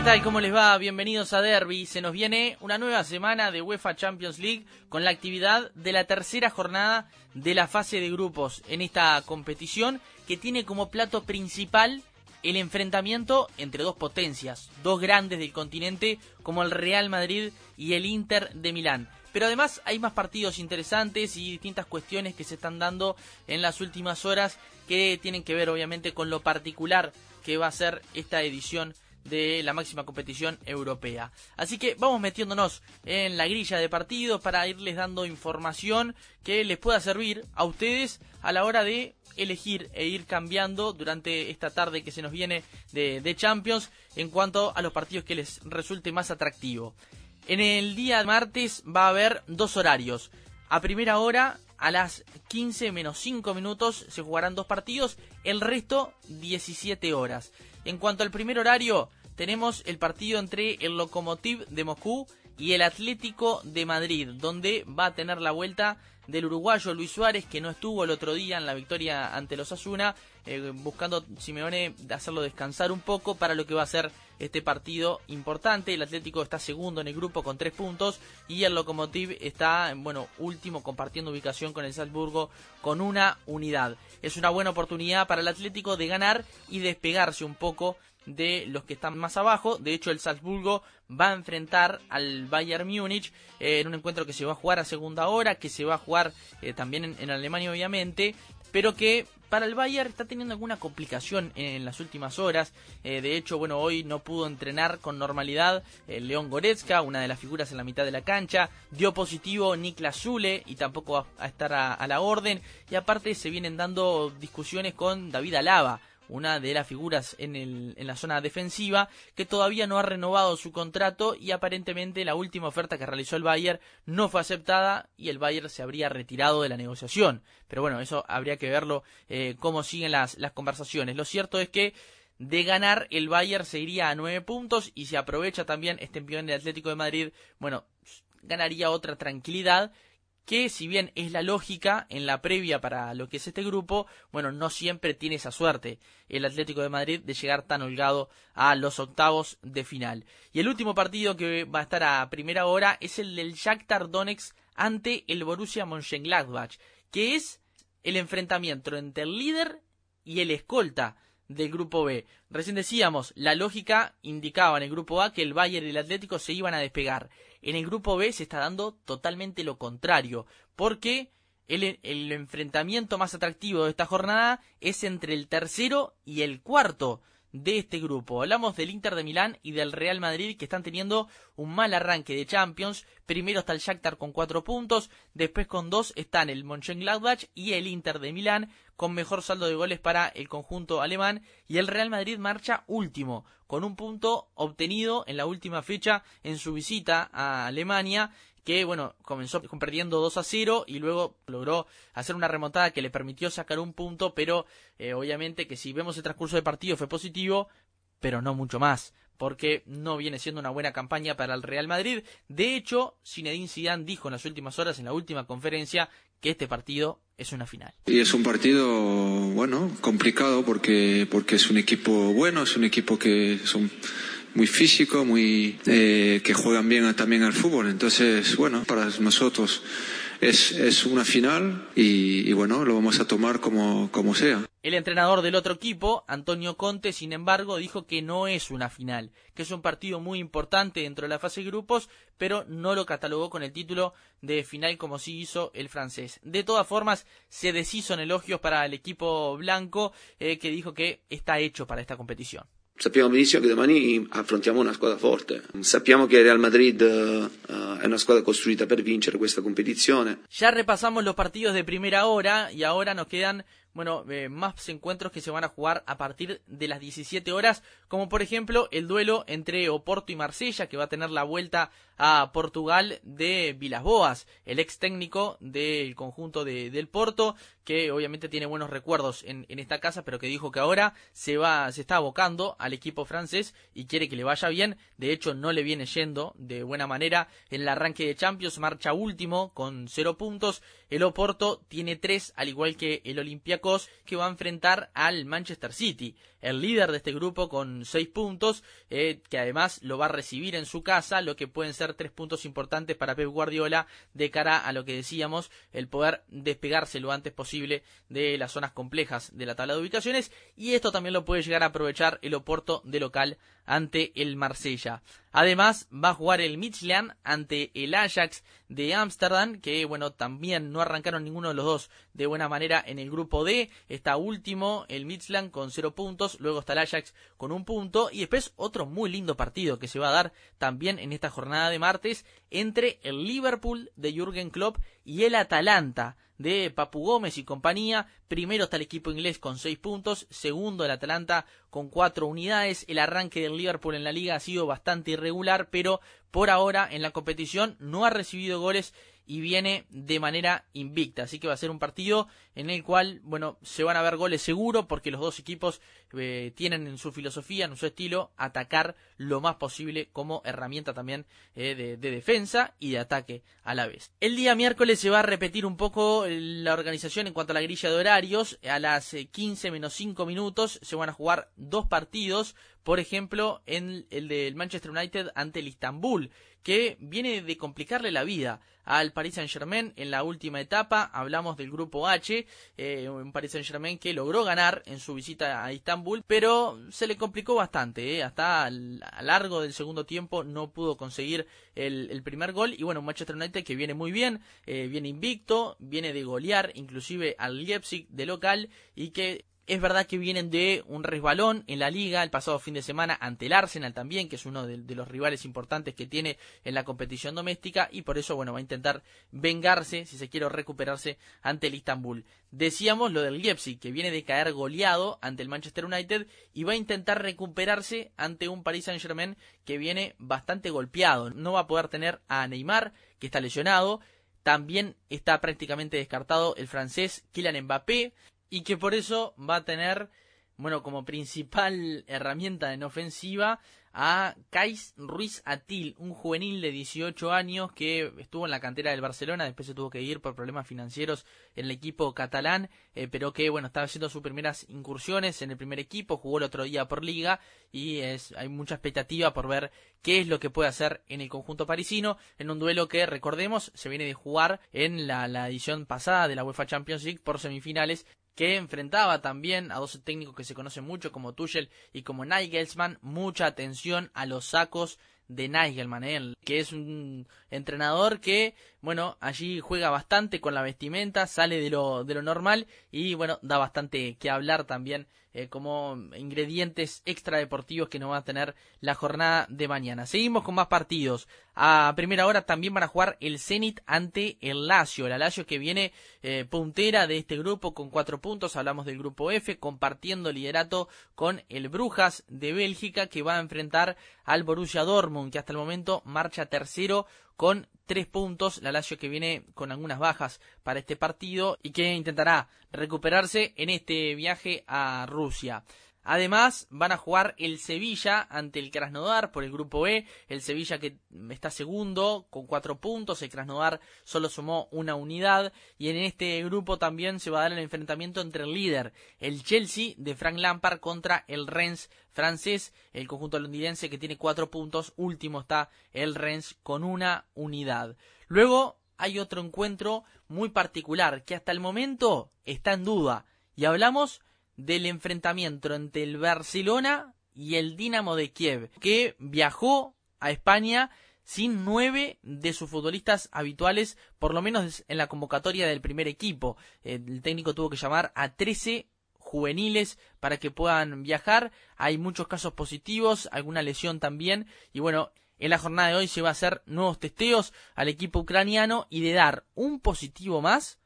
¿Qué tal? ¿Cómo les va? Bienvenidos a Derby. Se nos viene una nueva semana de UEFA Champions League con la actividad de la tercera jornada de la fase de grupos en esta competición que tiene como plato principal el enfrentamiento entre dos potencias, dos grandes del continente como el Real Madrid y el Inter de Milán. Pero además hay más partidos interesantes y distintas cuestiones que se están dando en las últimas horas que tienen que ver obviamente con lo particular que va a ser esta edición de la máxima competición europea. Así que vamos metiéndonos en la grilla de partidos para irles dando información que les pueda servir a ustedes a la hora de elegir e ir cambiando durante esta tarde que se nos viene de, de Champions en cuanto a los partidos que les resulte más atractivo. En el día martes va a haber dos horarios. A primera hora, a las 15 menos 5 minutos, se jugarán dos partidos, el resto 17 horas. En cuanto al primer horario, tenemos el partido entre el Lokomotiv de Moscú y el Atlético de Madrid, donde va a tener la vuelta del uruguayo Luis Suárez, que no estuvo el otro día en la victoria ante los Asuna, eh, buscando Simeone hacerlo descansar un poco para lo que va a ser este partido importante. El Atlético está segundo en el grupo con tres puntos y el Lokomotiv está, bueno, último compartiendo ubicación con el Salzburgo con una unidad. Es una buena oportunidad para el Atlético de ganar y despegarse un poco de los que están más abajo. De hecho, el Salzburgo va a enfrentar al Bayern Múnich eh, en un encuentro que se va a jugar a segunda hora, que se va a jugar eh, también en, Alemania, obviamente, pero que para el Bayern está teniendo alguna complicación en, las últimas horas. Eh, de hecho, bueno, hoy no pudo entrenar con normalidad el León Goretzka, una de las figuras en la mitad de la cancha. Dio positivo Niklas Zule y tampoco va a estar a la orden. Y aparte se vienen dando discusiones con David Alaba una de las figuras en, el, en la zona defensiva, que todavía no ha renovado su contrato y aparentemente la última oferta que realizó el Bayern no fue aceptada y el Bayern se habría retirado de la negociación. Pero bueno, eso habría que verlo eh, cómo siguen las, conversaciones. Lo cierto es que de ganar el Bayern se iría a nueve puntos y si aprovecha también este envión del Atlético de Madrid, bueno, ganaría otra tranquilidad que si bien es la lógica en la previa para lo que es este grupo, bueno, no siempre tiene esa suerte el Atlético de Madrid de llegar tan holgado a los octavos de final. Y el último partido que va a estar a primera hora es el del Shakhtar Donetsk ante el Borussia Mönchengladbach, que es el enfrentamiento entre el líder y el escolta del grupo B. Recién decíamos, la lógica indicaba en el grupo A que el Bayern y el Atlético se iban a despegar. En el grupo B se está dando totalmente lo contrario, porque el, el enfrentamiento más atractivo de esta jornada es entre el tercero y el cuarto de este grupo. Hablamos del Inter de Milán y del Real Madrid que están teniendo un mal arranque de Champions. Primero está el Shakhtar con cuatro puntos, después con dos están el Mönchengladbach y el Inter de Milán con mejor saldo de goles para el conjunto alemán y el Real Madrid marcha último con un punto obtenido en la última fecha en su visita a Alemania que bueno, comenzó perdiendo 2 a 0 y luego logró hacer una remontada que le permitió sacar un punto, pero eh, obviamente que si vemos el transcurso del partido fue positivo, pero no mucho más, porque no viene siendo una buena campaña para el Real Madrid. De hecho, Zinedine Zidane dijo en las últimas horas, en la última conferencia, que este partido es una final. Y es un partido, bueno, complicado porque, porque es un equipo bueno, es un equipo que son muy físico, muy eh, que juegan bien también al fútbol. Entonces, bueno, para nosotros es, es una final y, bueno, lo vamos a tomar como, como sea. El entrenador del otro equipo, Antonio Conte, sin embargo, dijo que no es una final, que es un partido muy importante dentro de la fase de grupos, pero no lo catalogó con el título de final como sí hizo el francés. De todas formas, se deshizo en elogios para el equipo blanco, eh, que dijo que está hecho para esta competición. Sappiamo benissimo che domani affrontiamo una squadra forte. Sappiamo che Real Madrid uh, è una squadra costruita per vincere questa competizione. Ya repasamos los partidos de primera hora y ahora nos quedan bueno, eh, más encuentros que se van a jugar a partir de las 17 horas, como por ejemplo el duelo entre Oporto y Marsella, que va a tener la vuelta a Portugal de Vilas Boas, el ex técnico del conjunto de, del Porto, que obviamente tiene buenos recuerdos en, en, esta casa, pero que dijo que ahora se va, se está abocando al equipo francés y quiere que le vaya bien. De hecho, no le viene yendo de buena manera en el arranque de Champions, marcha último con cero puntos. El Oporto tiene tres, al igual que el Olympiacos Que va a enfrentar al Manchester City, el líder de este grupo con seis puntos, eh, que además lo va a recibir en su casa, lo que pueden ser tres puntos importantes para Pep Guardiola de cara a lo que decíamos, el poder despegarse lo antes posible de las zonas complejas de la tabla de ubicaciones y esto también lo puede llegar a aprovechar el Oporto de local ante el Marsella. Además, va a jugar el Midland ante el Ajax de Ámsterdam, que bueno, también no arrancaron ninguno de los dos de buena manera en el grupo D. Está último el Midland con cero puntos, luego está el Ajax con un punto y después otro muy lindo partido que se va a dar también en esta jornada de martes entre el Liverpool de Jürgen Klopp y el Atalanta de Papu Gómez y compañía. Primero está el equipo inglés con seis puntos, segundo el Atalanta con cuatro unidades. El arranque del Liverpool en la liga ha sido bastante irregular, pero por ahora en la competición no ha recibido goles y viene de manera invicta. Así que va a ser un partido en el cual, bueno, se van a ver goles seguro porque los dos equipos eh, tienen en su filosofía, en su estilo, atacar lo más posible como herramienta también eh, de, defensa y de ataque a la vez. El día miércoles se va a repetir un poco la organización en cuanto a la grilla de horarios. A las 15 eh, menos 5 minutos se van a jugar dos partidos por ejemplo, en el del Manchester United ante el Istanbul, que viene de complicarle la vida al Paris Saint-Germain en la última etapa. Hablamos del grupo H, eh, un Paris Saint-Germain que logró ganar en su visita a Istanbul, pero se le complicó bastante. Eh. Hasta a largo del segundo tiempo no pudo conseguir el, primer gol. Y bueno, Manchester United que viene muy bien, eh, viene invicto, viene de golear inclusive al Leipzig de local y que es verdad que vienen de un resbalón en la liga el pasado fin de semana ante el Arsenal también, que es uno de, los rivales importantes que tiene en la competición doméstica y por eso, bueno, va a intentar vengarse, si se quiere recuperarse ante el Istanbul. Decíamos lo del Leipzig, que viene de caer goleado ante el Manchester United y va a intentar recuperarse ante un Paris Saint-Germain que viene bastante golpeado. No va a poder tener a Neymar, que está lesionado, también está prácticamente descartado el francés Kylian Mbappé y que por eso va a tener, bueno, como principal herramienta en ofensiva a Kais Ruiz Atil, un juvenil de 18 años que estuvo en la cantera del Barcelona, después se tuvo que ir por problemas financieros en el equipo catalán, eh, pero que bueno, estaba haciendo sus primeras incursiones en el primer equipo, jugó el otro día por liga y es, hay mucha expectativa por ver qué es lo que puede hacer en el conjunto parisino, en un duelo que recordemos se viene de jugar en la, la edición pasada de la UEFA Champions League por semifinales que enfrentaba también a dos técnicos que se conocen mucho como Tuchel y como Nigelsmann, mucha atención a los sacos de Nigelman, ¿eh? que es un entrenador que, bueno, allí juega bastante con la vestimenta, sale de lo, de lo normal y, bueno, da bastante que hablar también eh, como ingredientes extra deportivos que nos va a tener la jornada de mañana. Seguimos con más partidos. A primera hora también van a jugar el Zenit ante el Lazio. El Lazio que viene eh, puntera de este grupo con cuatro puntos. Hablamos del grupo F, compartiendo liderato con el Brujas de Bélgica que va a enfrentar al Borussia Dortmund, que hasta el momento marcha tercero con tres puntos, la Lazio que viene con algunas bajas para este partido y que intentará recuperarse en este viaje a Rusia. Además, van a jugar el Sevilla ante el Krasnodar por el grupo E. El Sevilla que está segundo con cuatro puntos. El Krasnodar solo sumó una unidad. Y en este grupo también se va a dar el enfrentamiento entre el líder, el Chelsea de Frank Lampard contra el Rennes francés. El conjunto londinense que tiene cuatro puntos. Último está el Rennes con una unidad. Luego hay otro encuentro muy particular que hasta el momento está en duda. Y hablamos del enfrentamiento entre el Barcelona y el Dinamo de Kiev, que viajó a España sin nueve de sus futbolistas habituales, por lo menos en la convocatoria del primer equipo. El técnico tuvo que llamar a 13 juveniles para que puedan viajar. Hay muchos casos positivos, alguna lesión también. Y bueno, en la jornada de hoy se va a hacer nuevos testeos al equipo ucraniano y de dar un positivo más,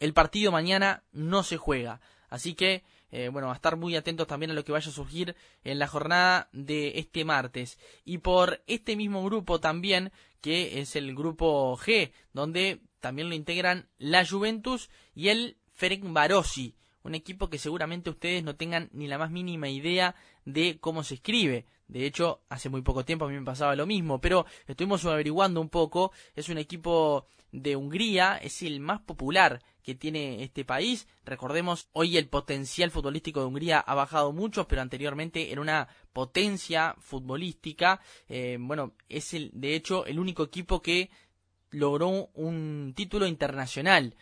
el partido mañana no se juega. Así que eh, bueno, a estar muy atentos también a lo que vaya a surgir en la jornada de este martes. Y por este mismo grupo también, que es el grupo G, donde también lo integran la Juventus y el Ferencvárosi un equipo que seguramente ustedes no tengan ni la más mínima idea de cómo se escribe. De hecho, hace muy poco tiempo a mí me pasaba lo mismo, pero estuvimos averiguando un poco. Es un equipo de Hungría, es el más popular que tiene este país. Recordemos, hoy el potencial futbolístico de Hungría ha bajado mucho, pero anteriormente era una potencia futbolística. Eh, bueno, es el, de hecho el único equipo que logró un título internacional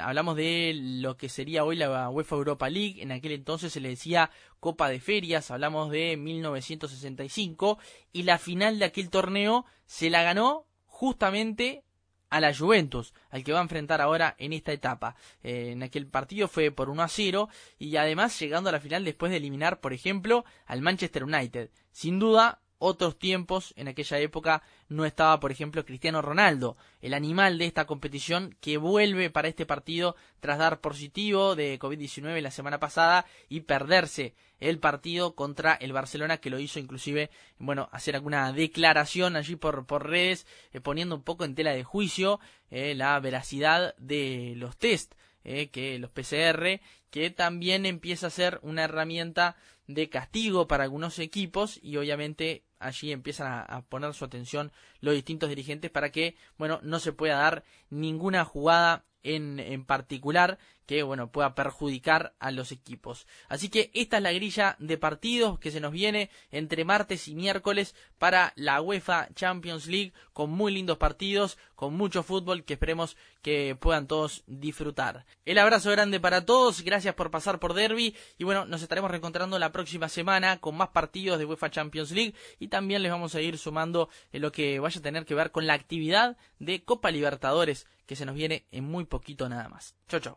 hablamos de lo que sería hoy la UEFA Europa League, en aquel entonces se le decía Copa de Ferias, hablamos de 1965, y la final de aquel torneo se la ganó justamente a la Juventus, al que va a enfrentar ahora en esta etapa. Eh, en aquel partido fue por 1 a 0 y además llegando a la final después de eliminar, por ejemplo, al Manchester United. Sin duda, otros tiempos, en aquella época no estaba, por ejemplo, Cristiano Ronaldo, el animal de esta competición que vuelve para este partido tras dar positivo de COVID-19 la semana pasada y perderse el partido contra el Barcelona que lo hizo inclusive, bueno, hacer alguna declaración allí por, por redes, eh, poniendo un poco en tela de juicio eh, la veracidad de los test. Eh, que los PCR, que también empieza a ser una herramienta de castigo para algunos equipos y obviamente allí empiezan a, poner su atención los distintos dirigentes para que, bueno, no se pueda dar ninguna jugada en, en particular que bueno pueda perjudicar a los equipos. Así que esta es la grilla de partidos que se nos viene entre martes y miércoles para la UEFA Champions League con muy lindos partidos, con mucho fútbol que esperemos que puedan todos disfrutar. El abrazo grande para todos, gracias por pasar por Derby y bueno, nos estaremos reencontrando la próxima semana con más partidos de UEFA Champions League y también les vamos a ir sumando lo que vaya a tener que ver con la actividad de Copa Libertadores que se nos viene en muy poquito nada más. Chau chau.